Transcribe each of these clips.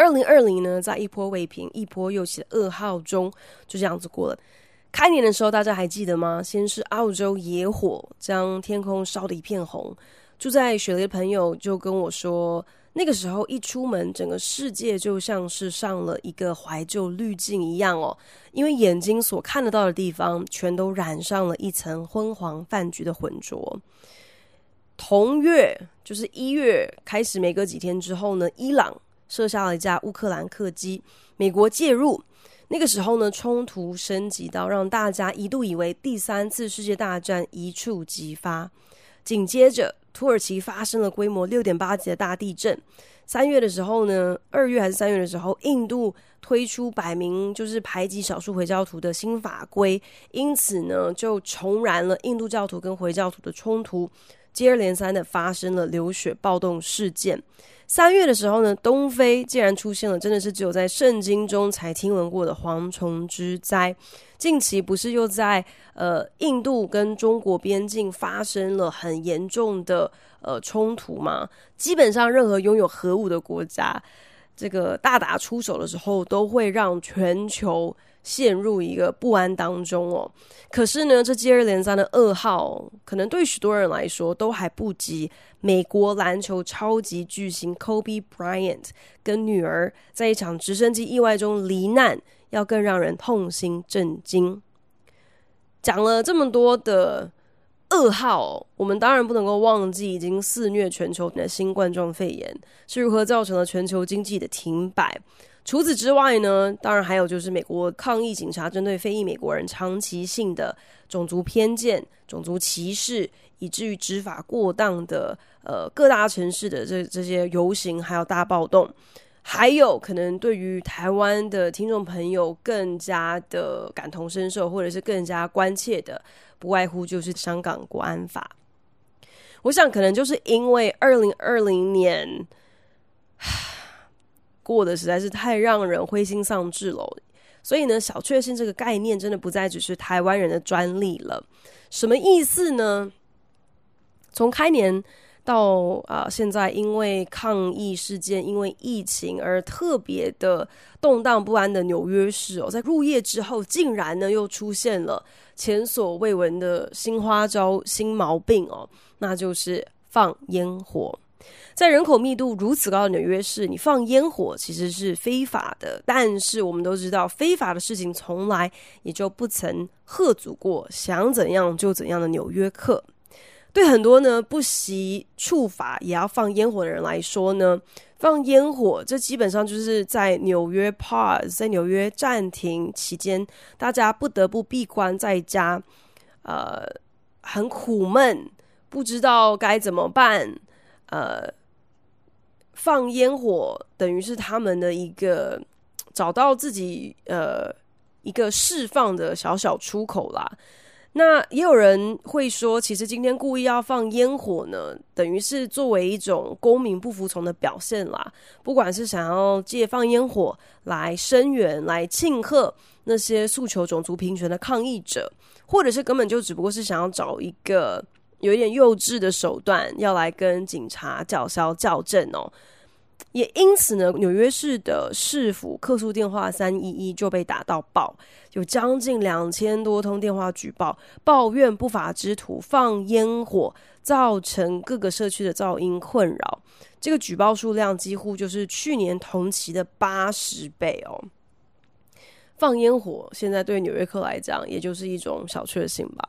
二零二零呢，在一波未平，一波又起的噩耗中，就这样子过了。开年的时候，大家还记得吗？先是澳洲野火将天空烧得一片红，住在雪梨的朋友就跟我说，那个时候一出门，整个世界就像是上了一个怀旧滤镜一样哦，因为眼睛所看得到的地方，全都染上了一层昏黄泛橘的浑浊。同月，就是一月开始，没隔几天之后呢，伊朗射下了一架乌克兰客机，美国介入。那个时候呢，冲突升级到让大家一度以为第三次世界大战一触即发。紧接着，土耳其发生了规模六点八级的大地震。三月的时候呢，二月还是三月的时候，印度推出百名就是排挤少数回教徒的新法规，因此呢，就重燃了印度教徒跟回教徒的冲突，接二连三的发生了流血暴动事件。三月的时候呢，东非竟然出现了，真的是只有在圣经中才听闻过的蝗虫之灾。近期不是又在呃印度跟中国边境发生了很严重的呃冲突吗？基本上任何拥有核武的国家，这个大打出手的时候，都会让全球陷入一个不安当中哦。可是呢，这接二连三的噩耗，可能对许多人来说都还不及美国篮球超级巨星 Kobe Bryant 跟女儿在一场直升机意外中罹难要更让人痛心震惊。讲了这么多的噩耗，我们当然不能够忘记已经肆虐全球的新冠状肺炎是如何造成了全球经济的停摆。除此之外呢，当然还有就是美国抗议警察针对非裔美国人长期性的种族偏见、种族歧视，以至于执法过当的呃各大城市的这这些游行还有大暴动，还有可能对于台湾的听众朋友更加的感同身受，或者是更加关切的，不外乎就是香港国安法。我想可能就是因为二零二零年。过得实在是太让人灰心丧志了，所以呢，小确幸这个概念真的不再只是台湾人的专利了。什么意思呢？从开年到啊、现在因为抗议事件、因为疫情而特别的动荡不安的纽约市哦，在入夜之后，竟然呢又出现了前所未闻的新花招、新毛病哦，那就是放烟火。在人口密度如此高的纽约市，你放烟火其实是非法的。但是我们都知道，非法的事情从来也就不曾喝阻过想怎样就怎样的纽约客。对很多呢不惜触法也要放烟火的人来说呢，放烟火这基本上就是在纽约 pause，在纽约暂停期间，大家不得不闭关在家，呃，很苦闷，不知道该怎么办。呃，放烟火等于是他们的一个找到自己呃一个释放的小小出口啦。那也有人会说，其实今天故意要放烟火呢，等于是作为一种公民不服从的表现啦。不管是想要借放烟火来声援、来庆贺那些诉求种族平权的抗议者，或者是根本就只不过是想要找一个。有一点幼稚的手段要来跟警察叫嚣较真哦，也因此呢，纽约市的市府客诉电话三一一就被打到爆，有将近两千多通电话举报，抱怨不法之徒放烟火造成各个社区的噪音困扰，这个举报数量几乎就是去年同期的八十倍哦。放烟火现在对纽约客来讲，也就是一种小确幸吧。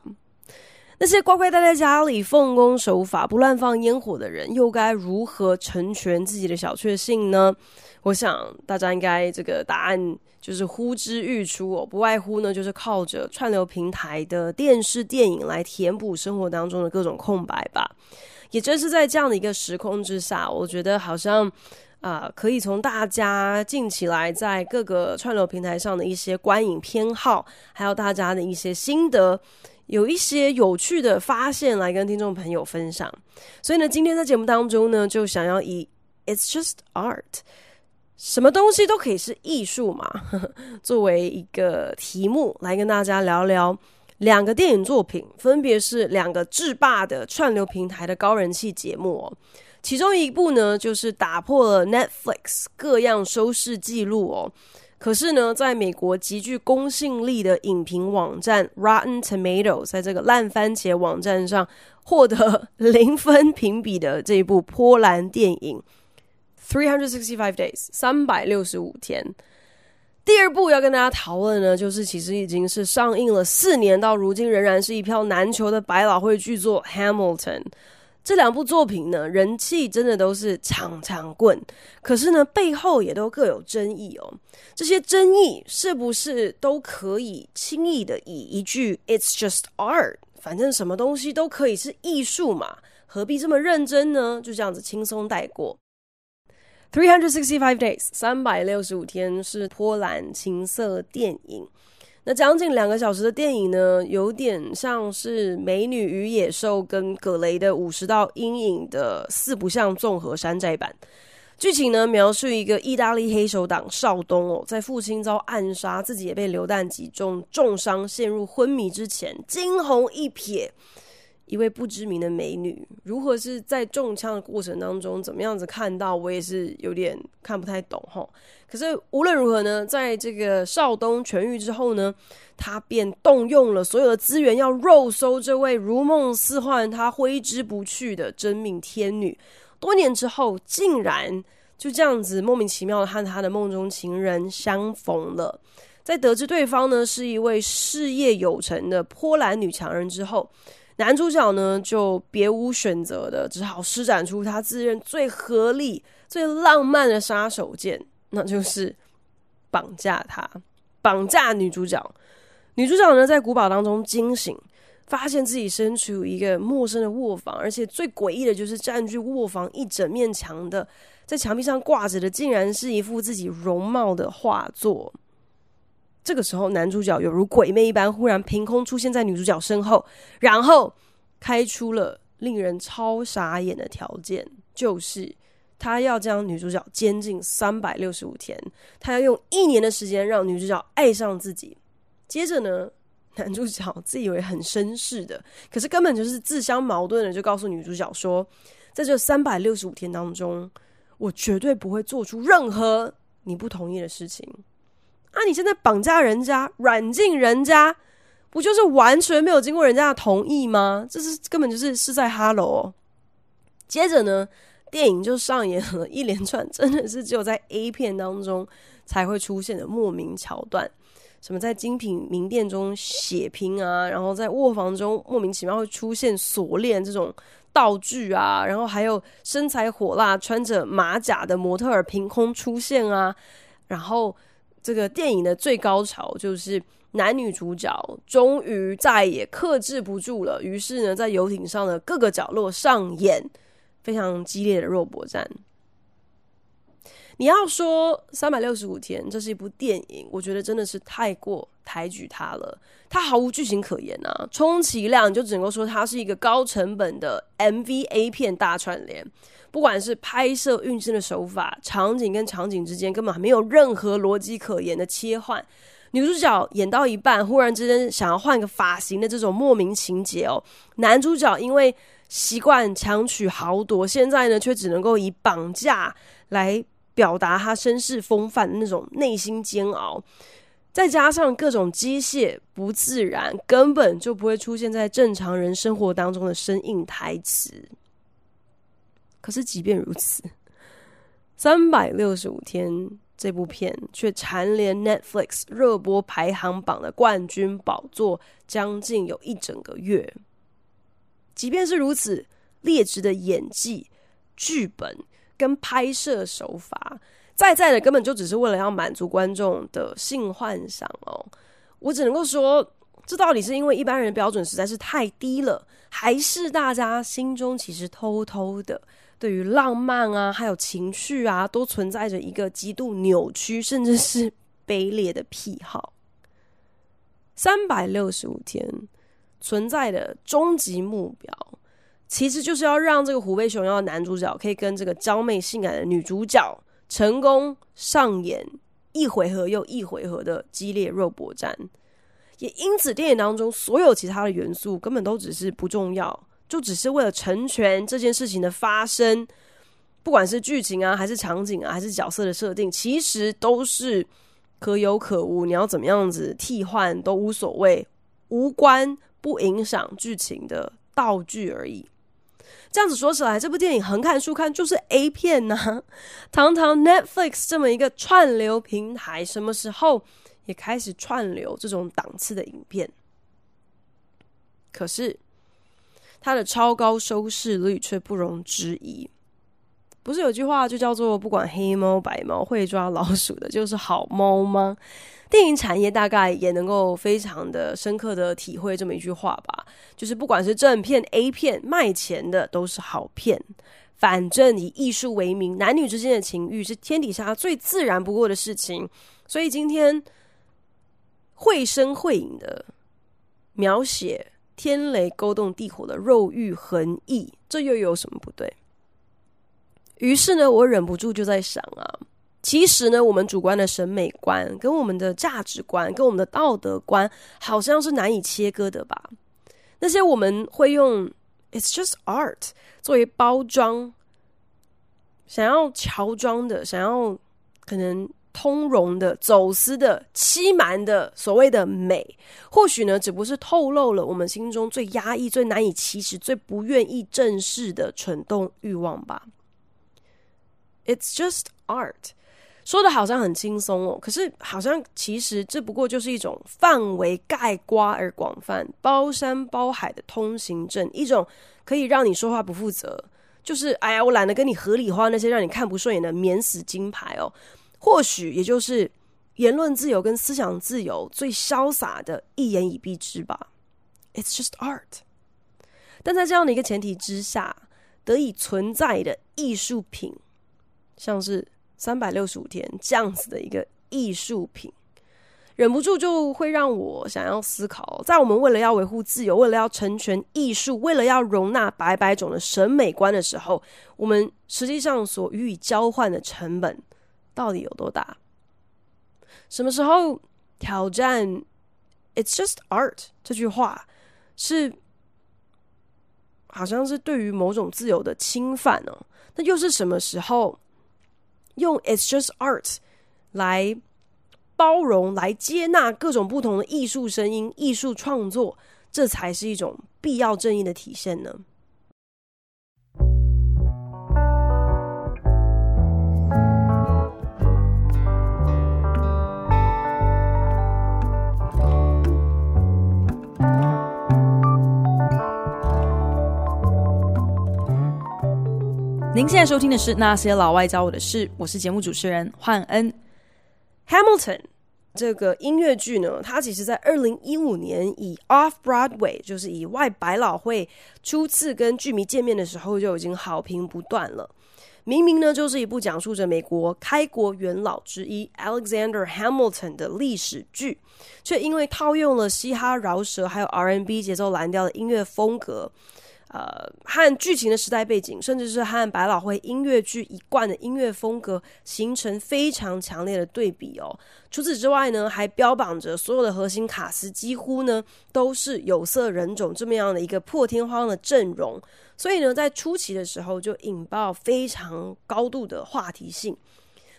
那些乖乖待在家里奉公守法、不乱放烟火的人，又该如何成全自己的小确幸呢？我想大家应该这个答案就是呼之欲出哦，不外乎呢就是靠着串流平台的电视、电影来填补生活当中的各种空白吧。也正是在这样的一个时空之下，我觉得好像啊、可以从大家近期来在各个串流平台上的一些观影偏好，还有大家的一些心得，有一些有趣的发现来跟听众朋友分享。所以呢，今天在节目当中呢，就想要以 "It's just art"，什么东西都可以是艺术嘛，作为一个题目来跟大家聊聊两个电影作品，分别是两个制霸的串流平台的高人气节目哦。其中一部呢，就是打破了 Netflix 各样收视记录哦。可是呢，在美国极具公信力的影评网站 Rotten Tomatoes，在这个烂番茄网站上获得零分评比的这一部波兰电影《Three Hundred Sixty Five Days》三百六十五天。第二部要跟大家讨论呢，就是其实已经是上映了四年，到如今仍然是一票难求的百老汇巨作《Hamilton》。这两部作品呢，人气真的都是场场棍，可是呢，背后也都各有争议哦。这些争议是不是都可以轻易的以一句 “It's just art”，反正什么东西都可以是艺术嘛，何必这么认真呢？就这样子轻松带过。Three hundred sixty-five days，三百六十五天是波兰情色电影。那将近两个小时的电影呢，有点像是《美女与野兽》跟葛雷的《五十道阴影》的四不像综合山寨版。剧情呢，描述一个意大利黑手党少东哦，在父亲遭暗杀，自己也被流弹击中重伤，陷入昏迷之前，惊鸿一瞥。一位不知名的美女，如何是在中枪的过程当中怎么样子看到，我也是有点看不太懂哈。可是无论如何呢，在这个少东痊愈之后呢，他便动用了所有的资源要肉搜这位如梦似幻、他挥之不去的真命天女。多年之后，竟然就这样子莫名其妙的和他的梦中情人相逢了。在得知对方呢是一位事业有成的波兰女强人之后。男主角呢，就别无选择的，只好施展出他自认最合理、最浪漫的杀手锏，那就是绑架她，绑架女主角。女主角呢，在古堡当中惊醒，发现自己身处一个陌生的卧房，而且最诡异的就是占据卧房一整面墙的，在墙壁上挂着的，竟然是一幅自己容貌的画作。这个时候，男主角犹如鬼魅一般，忽然凭空出现在女主角身后，然后开出了令人超傻眼的条件，就是他要将女主角监禁三百六十五天，他要用一年的时间让女主角爱上自己。接着呢，男主角自以为很绅士的，可是根本就是自相矛盾的，就告诉女主角说，在这三百六十五天当中，我绝对不会做出任何你不同意的事情。啊！你现在绑架人家、软禁人家，不就是完全没有经过人家的同意吗？这是根本就是是在哈喽哦。接着呢，电影就上演了一连串真的是只有在 A 片当中才会出现的莫名桥段，什么在精品名店中血拼啊，然后在卧房中莫名其妙会出现锁链这种道具啊，然后还有身材火辣、穿着马甲的模特儿凭空出现啊，然后。这个电影的最高潮就是男女主角终于再也克制不住了，于是呢，在游艇上的各个角落上演非常激烈的肉搏战。你要说三百六十五天，这是一部电影，我觉得真的是太过抬举它了。它毫无剧情可言啊，充其量就只能够说它是一个高成本的 MVA 片大串联。不管是拍摄运镜的手法，场景跟场景之间根本没有任何逻辑可言的切换。女主角演到一半，忽然之间想要换个发型的这种莫名情节哦。男主角因为习惯强取豪夺，现在呢却只能够以绑架来表达他绅士风范的那种内心煎熬。再加上各种机械不自然，根本就不会出现在正常人生活当中的生硬台词。可是，即便如此，三百六十五天这部片却蝉联 Netflix 热播排行榜的冠军宝座将近有一整个月。即便是如此，劣质的演技、剧本跟拍摄手法，在在的根本就只是为了要满足观众的性幻想哦。我只能够说，这到底是因为一般人的标准实在是太低了，还是大家心中其实偷偷的？对于浪漫啊，还有情绪啊，都存在着一个极度扭曲，甚至是卑劣的癖好。三百六十五天存在的终极目标，其实就是要让这个虎背熊腰的男主角可以跟这个娇媚性感的女主角成功上演一回合又一回合的激烈肉搏战。也因此，电影当中所有其他的元素根本都只是不重要，就只是为了成全这件事情的发生。不管是剧情啊，还是场景啊，还是角色的设定，其实都是。可有可无，你要怎么样子替换都无所谓，无关不影响剧情的道具而已。这样子说起来，这部电影横看竖看就是 A 片呐、堂堂 Netflix 这么一个串流平台，什么时候也开始串流这种档次的影片？可是它的超高收视率却不容置疑。不是有句话就叫做“不管黑猫白猫，会抓老鼠的就是好猫”吗？电影产业大概也能够非常的深刻的体会这么一句话吧。就是不管是正片、A 片，卖钱的都是好片。反正以艺术为名，男女之间的情欲是天底下最自然不过的事情。所以今天绘声绘影的描写天雷勾动地火的肉欲横溢，这又有什么不对？于是呢，我忍不住就在想啊，其实呢，我们主观的审美观跟我们的价值观跟我们的道德观好像是难以切割的吧？那些我们会用 "It's just art" 作为包装，想要乔装的，想要可能通融的、走私的、欺瞒的所谓的美，或许呢，只不过是透露了我们心中最压抑、最难以启齿、最不愿意正视的蠢动欲望吧。It's just art，说的好像很轻松哦，可是好像其实这不过就是一种范围盖瓜而广泛、包山包海的通行证，一种可以让你说话不负责，就是哎呀，我懒得跟你合理化那些让你看不顺眼的免死金牌哦。或许也就是言论自由跟思想自由最潇洒的一言以蔽之吧。It's just art，但在这样的一个前提之下，得以存在的艺术品。像是三百六十五天这样子的一个艺术品，忍不住就会让我想要思考，在我们为了要维护自由，为了要成全艺术，为了要容纳百百种的审美观的时候，我们实际上所予以交换的成本到底有多大？什么时候挑战 “It's just art” 这句话是好像是对于某种自由的侵犯呢？那又是什么时候？用 "It's just art" 来包容、来接纳各种不同的艺术声音、艺术创作，这才是一种必要正义的体现呢？您现在收听的是《那些老外教我的事》，我是节目主持人焕恩。Hamilton 这个音乐剧呢，它其实在二零一五年以 Off Broadway，就是以外百老汇初次跟剧迷见面的时候就已经好评不断了。明明呢，就是一部讲述着美国开国元老之一 Alexander Hamilton 的历史剧，却因为套用了嘻哈饶舌还有 R&B 节奏蓝调的音乐风格。呃，和剧情的时代背景，甚至是和百老汇音乐剧一贯的音乐风格形成非常强烈的对比哦。除此之外呢，还标榜着所有的核心卡司几乎呢都是有色人种这么样的一个破天荒的阵容，所以呢，在初期的时候就引爆非常高度的话题性。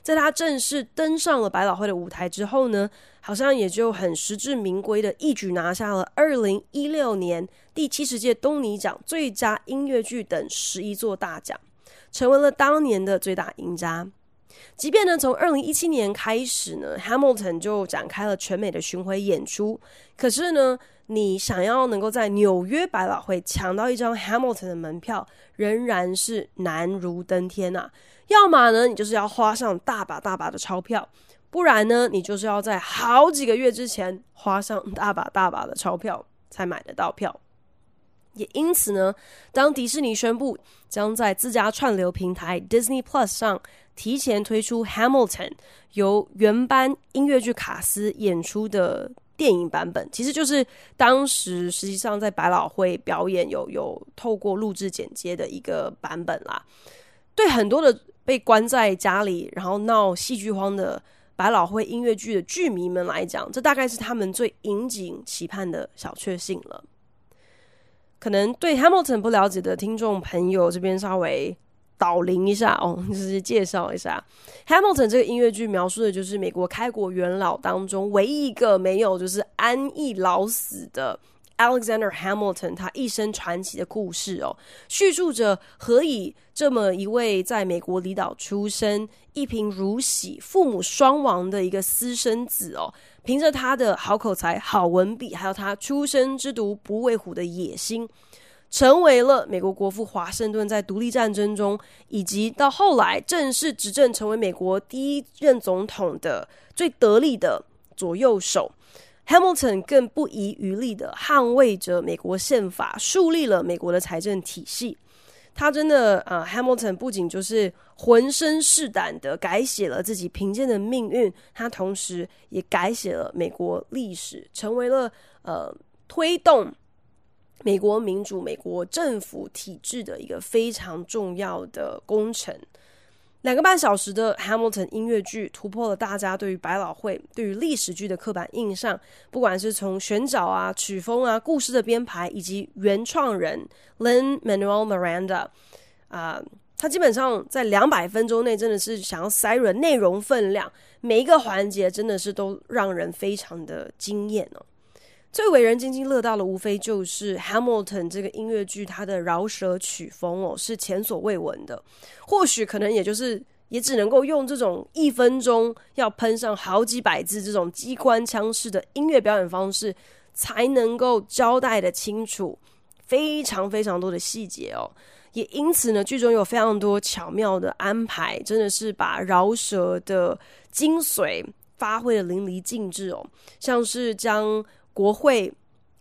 在他正式登上了百老汇的舞台之后呢，好像也就很实至名归的一举拿下了二零一六年第七十届东尼奖最佳音乐剧等十一座大奖，成为了当年的最大赢家。即便呢，从二零一七年开始呢，Hamilton 就展开了全美的巡回演出，可是呢，你想要能够在纽约百老汇抢到一张 Hamilton 的门票，仍然是难如登天呐、啊。要么呢，你就是要花上大把大把的钞票，不然呢，你就是要在好几个月之前花上大把大把的钞票才买得到票。也因此呢，当迪士尼宣布将在自家串流平台 Disney Plus 上提前推出《Hamilton》，由原班音乐剧卡司演出的电影版本，其实就是当时实际上在百老汇表演有有透过录制剪接的一个版本啦。对很多的被关在家里然后闹戏剧荒的百老汇音乐剧的剧迷们来讲，这大概是他们最引颈期盼的小确幸了。可能对 Hamilton 不了解的听众朋友，这边稍微导聆一下哦，就是介绍一下。Hamilton 这个音乐剧，描述的就是美国开国元老当中唯一一个没有就是安逸老死的 Alexander Hamilton，他一生传奇的故事哦，叙述着何以这么一位在美国离岛出生、一贫如洗、父母双亡的一个私生子哦。凭着他的好口才、好文笔，还有他出生之毒不畏虎的野心，成为了美国国父华盛顿在独立战争中，以及到后来正式执政成为美国第一任总统的最得力的左右手。Hamilton 更不遗余力的捍卫着美国宪法，树立了美国的财政体系。他真的，啊，Hamilton 不仅就是浑身是胆的改写了自己贫贱的命运，他同时也改写了美国历史，成为了呃推动美国民主、美国政府体制的一个非常重要的工程。两个半小时的 Hamilton 音乐剧突破了大家对于百老汇、对于历史剧的刻板印象。不管是从选角啊、曲风啊、故事的编排，以及原创人 Lin-Manuel Miranda 啊，他基本上在两百分钟内真的是想要塞入内容分量，每一个环节真的是都让人非常的惊艳哦。最为人津津乐道的，无非就是《Hamilton》这个音乐剧，它的饶舌曲风哦，是前所未闻的。或许可能也就是，也只能够用这种一分钟要喷上好几百字这种机关枪式的音乐表演方式，才能够交代得清楚非常非常多的细节哦。也因此呢，剧中有非常多巧妙的安排，真的是把饶舌的精髓发挥得淋漓尽致哦，像是将。国会，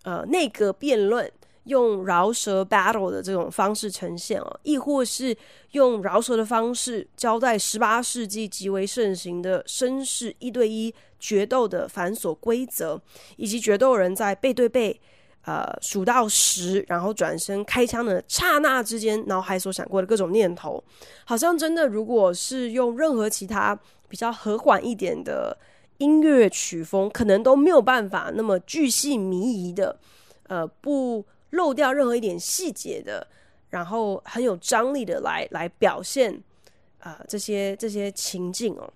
呃，内阁辩论用饶舌 battle 的这种方式呈现哦，亦或是用饶舌的方式交代十八世纪极为盛行的绅士一对一决斗的繁琐规则，以及决斗人在背对背，呃，数到十，然后转身开枪的刹那之间，脑海所闪过的各种念头，好像真的，如果是用任何其他比较和缓一点的。音乐曲风可能都没有办法那么巨细靡遗的，呃，不漏掉任何一点细节的，然后很有张力的来来表现啊、这些这些情境哦。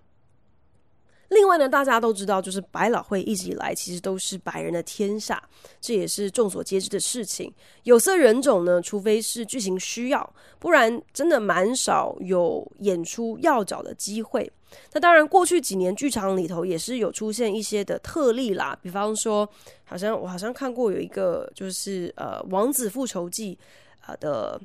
另外呢，大家都知道，就是百老汇一直以来其实都是白人的天下，这也是众所皆知的事情。有色人种呢，除非是剧情需要，不然真的蛮少有演出要角的机会。那当然，过去几年剧场里头也是有出现一些的特例啦，比方说，好像我好像看过有一个就是呃《王子复仇记》啊的。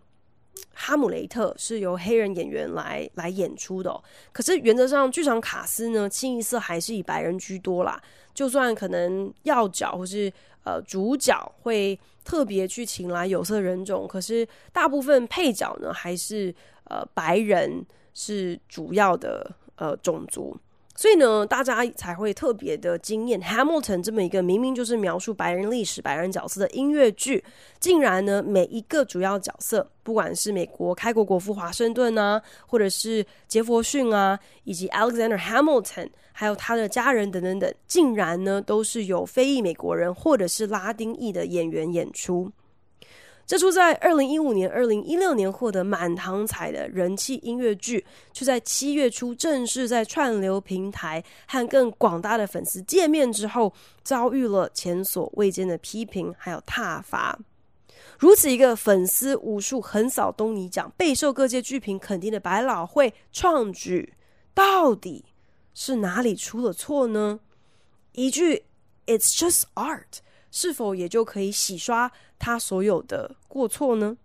哈姆雷特是由黑人演员来来演出的，可是原则上剧场卡司呢，清一色还是以白人居多啦。就算可能要角或是呃主角会特别去请来有色人种，可是大部分配角呢还是呃白人是主要的呃种族。所以呢，大家才会特别的惊艳。Hamilton 这么一个明明就是描述白人历史、白人角色的音乐剧，竟然呢，每一个主要角色，不管是美国开国国父华盛顿啊，或者是杰佛逊啊，以及 Alexander Hamilton，还有他的家人等等等，竟然呢，都是由非裔美国人或者是拉丁裔的演员演出。这出在二零一五年、二零一六年获得满堂彩的人气音乐剧，却在七月初正式在串流平台和更广大的粉丝见面之后，遭遇了前所未见的批评还有挞伐。如此一个粉丝无数、横扫东尼奖、备受各界剧评肯定的百老汇创举，到底是哪里出了错呢？一句 “It's just art”。是否也就可以洗刷他所有的过错呢？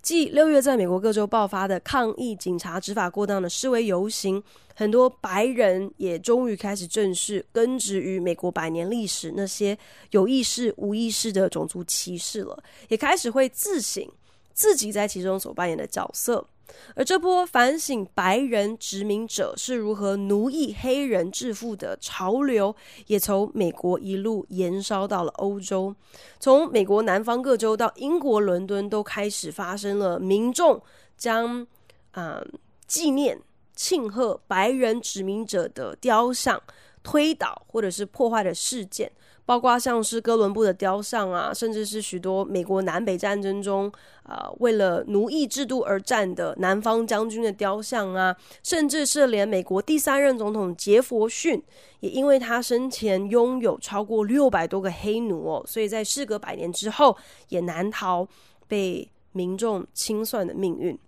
继六月在美国各州爆发的抗议警察执法过当的示威游行，很多白人也终于开始正视根植于美国百年历史那些有意识无意识的种族歧视了，也开始会自省自己在其中所扮演的角色。而这波反省白人殖民者是如何奴役黑人致富的潮流，也从美国一路延烧到了欧洲。从美国南方各州到英国伦敦，都开始发生了民众将啊纪念、庆贺白人殖民者的雕像推倒或者是破坏的事件。包括像是哥伦布的雕像啊，甚至是许多美国南北战争中，呃，为了奴役制度而战的南方将军的雕像啊，甚至是连美国第三任总统杰佛逊，也因为他生前拥有超过六百多个黑奴哦，所以在事隔百年之后，也难逃被民众清算的命运。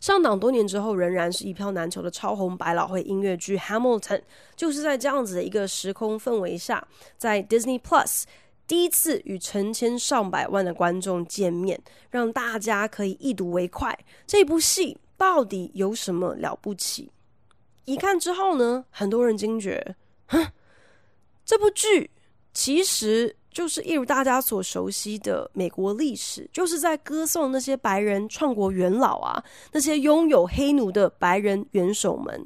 上档多年之后，仍然是一票难求的超红百老汇音乐剧《Hamilton》，就是在这样子的一个时空氛围下，在 Disney Plus 第一次与成千上百万的观众见面，让大家可以一睹为快。这部戏到底有什么了不起？一看之后呢，很多人惊觉，哼，这部剧其实。就是一如大家所熟悉的美国历史，就是在歌颂那些白人创国元老啊，那些拥有黑奴的白人元首们。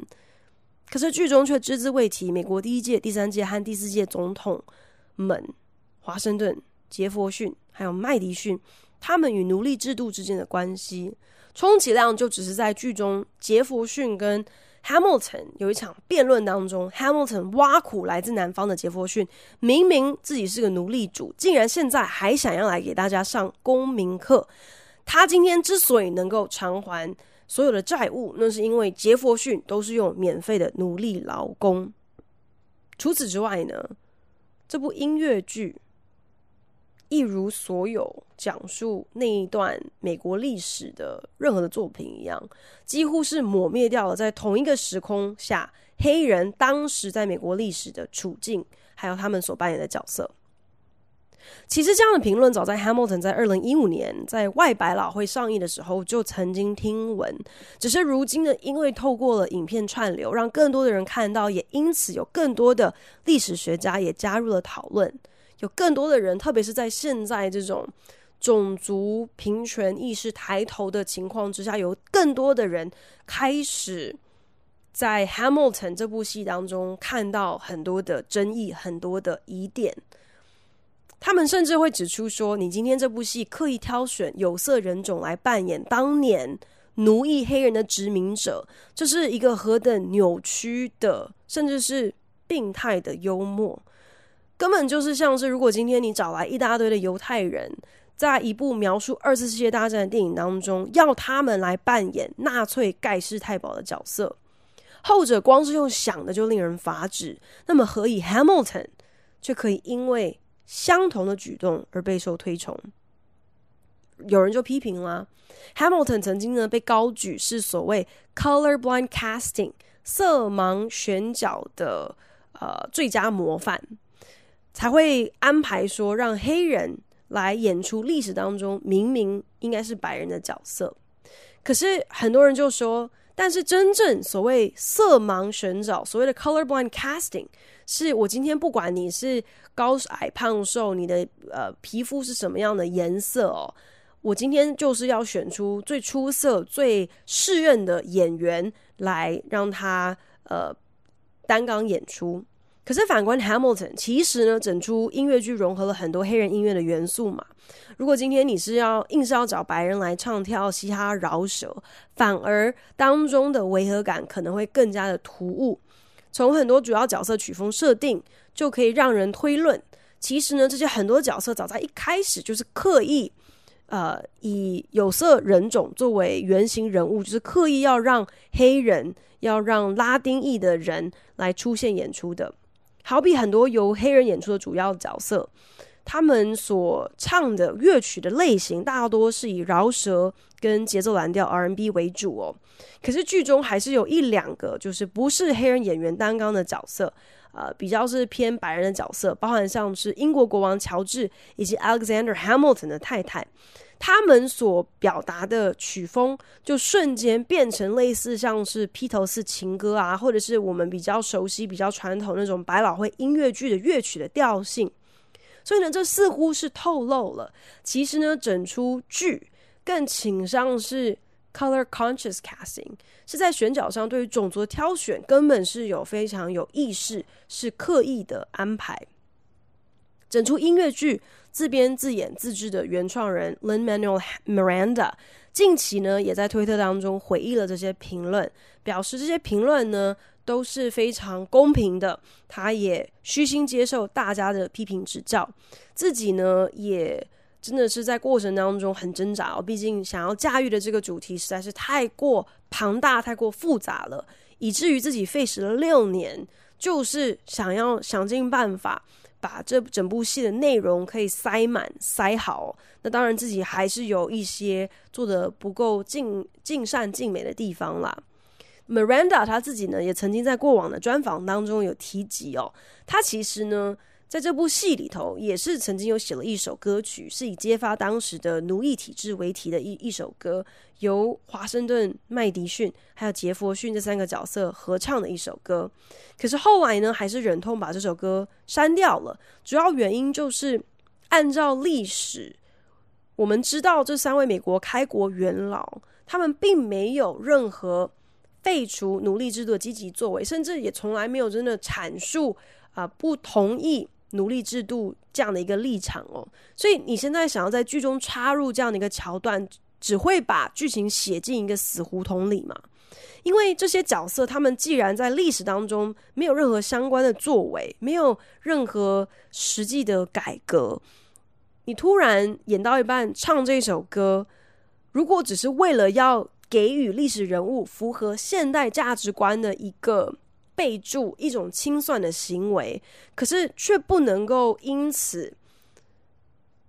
可是剧中却只字未提美国第一届、第三届和第四届总统们，华盛顿、杰佛逊还有麦迪逊，他们与奴隶制度之间的关系。充其量就只是在剧中杰佛逊跟 Hamilton 有一场辩论当中，Hamilton 挖苦来自南方的杰佛逊，明明自己是个奴隶主，竟然现在还想要来给大家上公民课。他今天之所以能够偿还所有的债务，那是因为杰佛逊都是用免费的奴隶劳工。除此之外呢，这部音乐剧。一如所有讲述那一段美国历史的任何的作品一样，几乎是抹灭掉了在同一个时空下黑人当时在美国历史的处境，还有他们所扮演的角色。其实这样的评论早在《Hamilton》在二零一五年在外百老汇上映的时候就曾经听闻，只是如今呢，因为透过了影片串流，让更多的人看到，也因此有更多的历史学家也加入了讨论。有更多的人，特别是在现在这种种族平权意识抬头的情况之下，有更多的人开始在《Hamilton》这部戏当中看到很多的争议、很多的疑点。他们甚至会指出说：“你今天这部戏刻意挑选有色人种来扮演当年奴役黑人的殖民者，这是一个何等扭曲的，甚至是病态的幽默。”根本就是像是，如果今天你找来一大堆的犹太人，在一部描述二次世界大战的电影当中，要他们来扮演纳粹盖世太保的角色，后者光是用想的就令人发指，那么何以 Hamilton 却可以因为相同的举动而备受推崇？有人就批评啦，Hamilton 曾经呢被高举是所谓 colorblind casting 色盲选角的呃最佳模范。才会安排说让黑人来演出历史当中明明应该是白人的角色，可是很多人就说，但是真正所谓色盲选角，所谓的 colorblind casting，是我今天不管你是高矮胖瘦，你的呃皮肤是什么样的颜色哦，我今天就是要选出最出色、最适任的演员来让他呃担纲演出。可是反观 Hamilton，其实呢，整出音乐剧融合了很多黑人音乐的元素嘛。如果今天你是要硬是要找白人来唱跳嘻哈饶舌，反而当中的违和感可能会更加的突兀。从很多主要角色曲风设定，就可以让人推论，其实呢，这些很多角色早在一开始就是刻意，呃，以有色人种作为原型人物，就是刻意要让黑人、要让拉丁裔的人来出现演出的。好比很多由黑人演出的主要角色，他们所唱的乐曲的类型大多是以饶舌跟节奏蓝调 R N B 为主哦。可是剧中还是有一两个就是不是黑人演员担纲的角色，呃，比较是偏白人的角色，包含像是英国国王乔治以及 Alexander Hamilton 的太太。他们所表达的曲风就瞬间变成类似像是披头士情歌啊，或者是我们比较熟悉、比较传统那种百老汇音乐剧的乐曲的调性。所以呢，这似乎是透露了，其实呢，整出剧更倾向是 color conscious casting，是在选角上对于种族的挑选根本是有非常有意识，是刻意的安排。整出音乐剧自编自演自制的原创人 Lin-Manuel Miranda，近期呢也在推特当中回忆了这些评论，表示这些评论呢都是非常公平的，他也虚心接受大家的批评指教，自己呢也真的是在过程当中很挣扎哦，毕竟想要驾驭的这个主题实在是太过庞大、太过复杂了，以至于自己费时了六年，就是想要想尽办法。把这整部戏的内容可以塞满塞好，那当然自己还是有一些做得不够尽尽善尽美的地方啦。Miranda 他自己呢，也曾经在过往的专访当中有提及哦，他其实呢。在这部戏里头，也是曾经有写了一首歌曲，是以揭发当时的奴役体制为题的一一首歌，由华盛顿、麦迪逊还有杰佛逊这三个角色合唱的一首歌。可是后来呢，还是忍痛把这首歌删掉了。主要原因就是，按照历史，我们知道这三位美国开国元老，他们并没有任何废除奴隶制度的积极作为，甚至也从来没有真的阐述啊、不同意。奴隶制度这样的一个立场哦，所以你现在想要在剧中插入这样的一个桥段，只会把剧情写进一个死胡同里嘛？因为这些角色他们既然在历史当中没有任何相关的作为，没有任何实际的改革，你突然演到一半唱这首歌，如果只是为了要给予历史人物符合现代价值观的一个。备注一种清算的行为，可是却不能够因此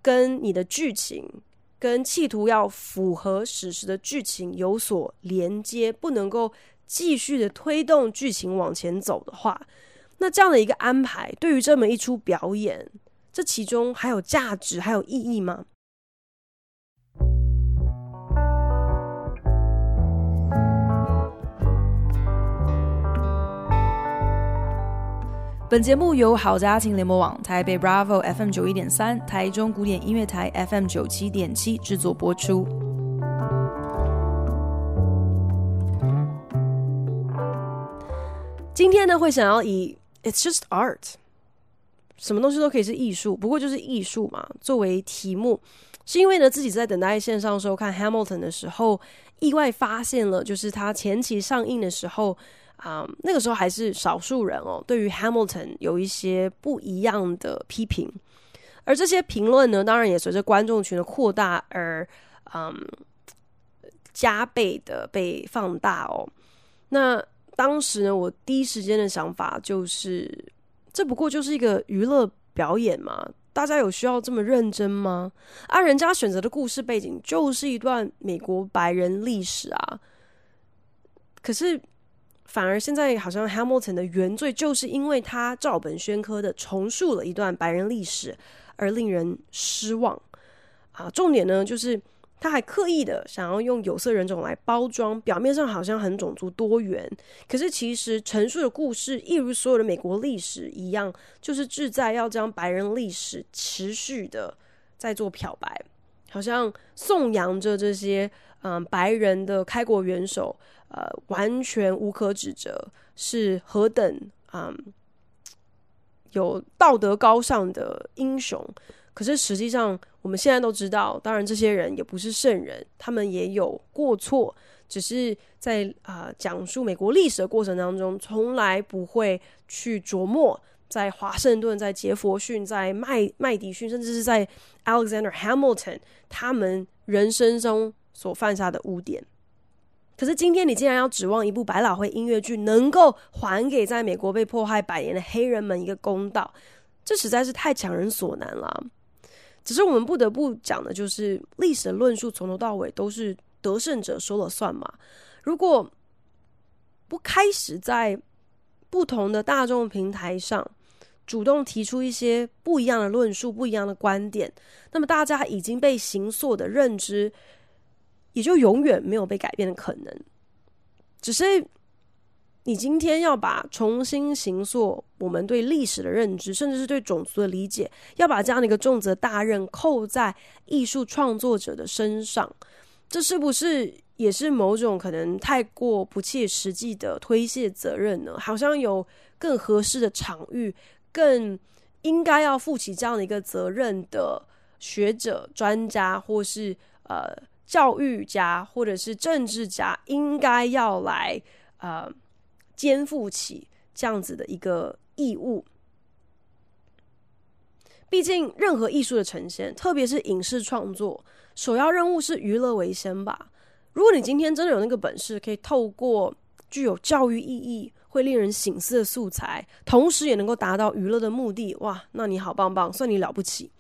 跟你的剧情、跟企图要符合史实的剧情有所连接，不能够继续的推动剧情往前走的话，那这样的一个安排，对于这么一出表演，这其中还有价值，还有意义吗？本节目由好家庭联盟网、台北 Bravo FM 九一点三、台中古典音乐台 FM 九七点七制作播出。今天呢，会想要以 "It's just art"，什么东西都可以是艺术，不过就是艺术嘛，作为题目，是因为呢，自己在等待线上收看 Hamilton 的时候，意外发现了，就是它前期上映的时候。啊那个时候还是少数人哦，对于 Hamilton 有一些不一样的批评，而这些评论呢，当然也随着观众群的扩大而嗯加倍的被放大哦。那当时呢，我第一时间的想法就是，这不过就是一个娱乐表演嘛，大家有需要这么认真吗？啊，人家选择的故事背景就是一段美国白人历史啊，可是。反而现在好像 Hamilton 的原罪就是因为他照本宣科的重述了一段白人历史而令人失望啊！重点呢就是他还刻意的想要用有色人种来包装，表面上好像很种族多元，可是其实陈述的故事一如所有的美国历史一样，就是志在要将白人历史持续的在做漂白，好像颂扬着这些嗯白人的开国元首。呃，完全无可指责，是何等嗯有道德高尚的英雄。可是实际上，我们现在都知道，当然这些人也不是圣人，他们也有过错，只是在啊、讲述美国历史的过程当中，从来不会去琢磨在华盛顿、在杰佛逊、在麦麦迪逊，甚至是在 Alexander Hamilton 他们人生中所犯下的污点。可是今天你竟然要指望一部百老汇音乐剧能够还给在美国被迫害百年的黑人们一个公道，这实在是太强人所难了。只是我们不得不讲的就是，历史的论述从头到尾都是得胜者说了算嘛。如果不开始在不同的大众平台上主动提出一些不一样的论述、不一样的观点，那么大家已经被形塑的认知，也就永远没有被改变的可能。只是你今天要把重新形塑我们对历史的认知，甚至是对种族的理解，要把这样的一个重责大任扣在艺术创作者的身上，这是不是也是某种可能太过不切实际的推卸责任呢？好像有更合适的场域。更应该要负起这样的一个责任的学者、专家，或是呃教育家，或者是政治家，应该要来呃肩负起这样子的一个义务。毕竟，任何艺术的呈现，特别是影视创作，首要任务是娱乐为先吧。如果你今天真的有那个本事，可以透过具有教育意义。会令人醒思的素材，同时也能够达到娱乐的目的，哇，那你好棒棒，算你了不起。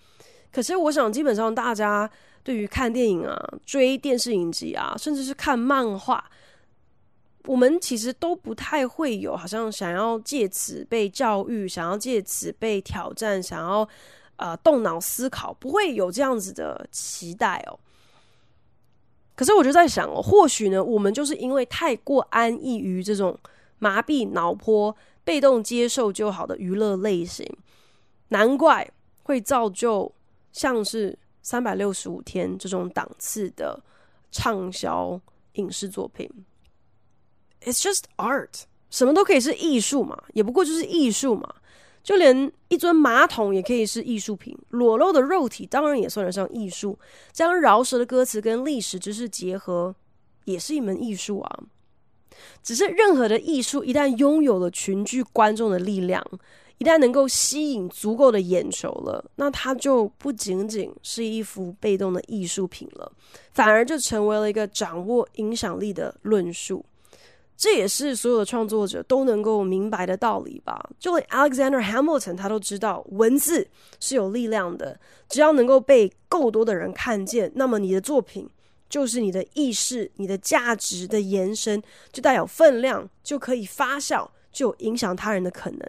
可是我想，基本上大家对于看电影啊、追电视影集啊，甚至是看漫画，我们其实都不太会有，好像想要借此被教育，想要借此被挑战，想要呃动脑思考，不会有这样子的期待哦。可是我就在想哦，或许呢，我们就是因为太过安逸于这种。麻痹脑波、被动接受就好的娱乐类型，难怪会造就像是三百六十五天这种档次的畅销影视作品。It's just art，什么都可以是艺术嘛，也不过就是艺术嘛。就连一尊马桶也可以是艺术品，裸露的肉体当然也算得上艺术。将饶舌的歌词跟历史知识结合，也是一门艺术啊。只是任何的艺术一旦拥有了群聚观众的力量，一旦能够吸引足够的眼球了，那它就不仅仅是一幅被动的艺术品了，反而就成为了一个掌握影响力的论述。这也是所有的创作者都能够明白的道理吧？就连 Alexander Hamilton 他都知道，文字是有力量的，只要能够被够多的人看见，那么你的作品。就是你的意识、你的价值的延伸，就带有分量，就可以发酵，就有影响他人的可能。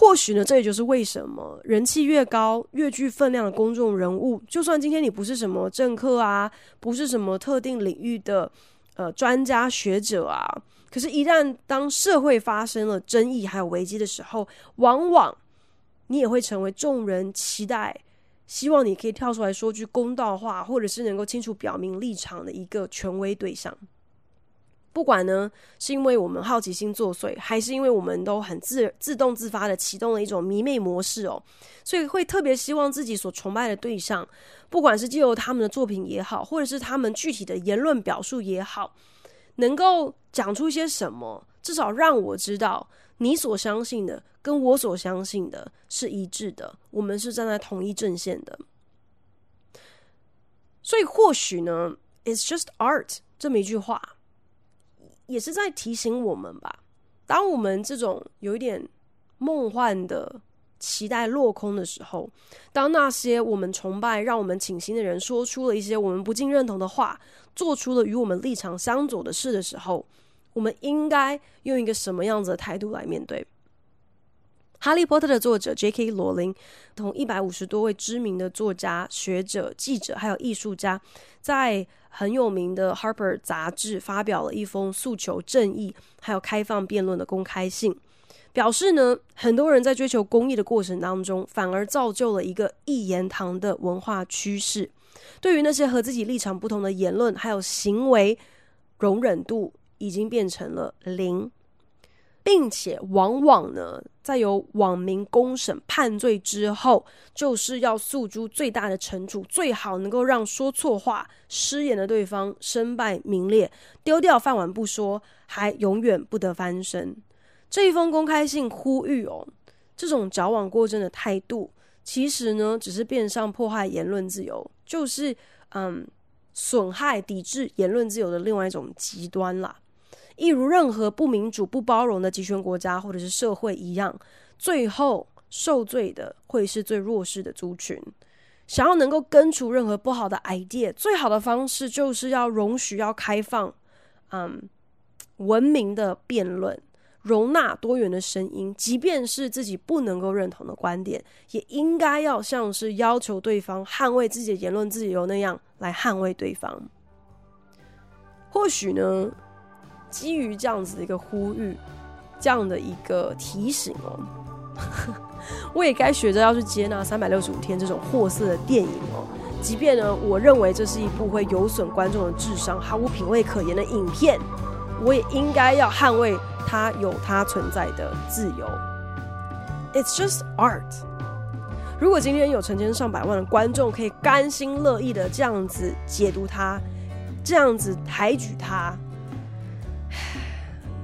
或许呢，这也就是为什么人气越高、越具分量的公众人物，就算今天你不是什么政客啊，不是什么特定领域的呃专家学者啊，可是，一旦当社会发生了争议还有危机的时候，往往你也会成为众人期待。希望你可以跳出来说句公道话，或者是能够清楚表明立场的一个权威对象。不管呢，是因为我们好奇心作祟，还是因为我们都很自自动自发的启动了一种迷妹模式哦，所以会特别希望自己所崇拜的对象，不管是借由他们的作品也好，或者是他们具体的言论表述也好，能够讲出一些什么，至少让我知道。你所相信的跟我所相信的是一致的，我们是站在同一阵线的。所以或许呢，“It's just art” 这么一句话，也是在提醒我们吧。当我们这种有一点梦幻的期待落空的时候，当那些我们崇拜、让我们倾心的人说出了一些我们不尽认同的话，做出了与我们立场相左的事的时候，我们应该用一个什么样子的态度来面对《哈利波特》的作者 J.K. 罗琳，同一百五十多位知名的作家、学者、记者，还有艺术家，在很有名的《Harper》杂志发表了一封诉求正义还有开放辩论的公开信，表示呢，很多人在追求公益的过程当中，反而造就了一个一言堂的文化趋势，对于那些和自己立场不同的言论还有行为，容忍度。已经变成了零，并且往往呢，在由网民公审判罪之后，就是要诉诸最大的惩处，最好能够让说错话、失言的对方身败名裂，丢掉饭碗不说，还永远不得翻身。这一封公开信呼吁哦，这种矫枉过正的态度，其实呢，只是变相迫害言论自由，就是嗯，损害、抵制言论自由的另外一种极端啦。一如任何不民主、不包容的集权国家或者是社会一样，最后受罪的会是最弱势的族群。想要能够根除任何不好的 idea，最好的方式就是要容许、要开放，嗯，文明的辩论，容纳多元的声音，即便是自己不能够认同的观点，也应该要像是要求对方捍卫自己的言论自由那样来捍卫对方。或许呢，基于这样子的一个呼吁，这样的一个提醒哦，我也该学着要去接纳《三百六十五天》这种货色的电影哦。即便呢，我认为这是一部会有损观众的智商、毫无品味可言的影片，我也应该要捍卫它有它存在的自由。It's just art。如果今天有成千上百万的观众可以甘心乐意的这样子解读它，这样子抬举它，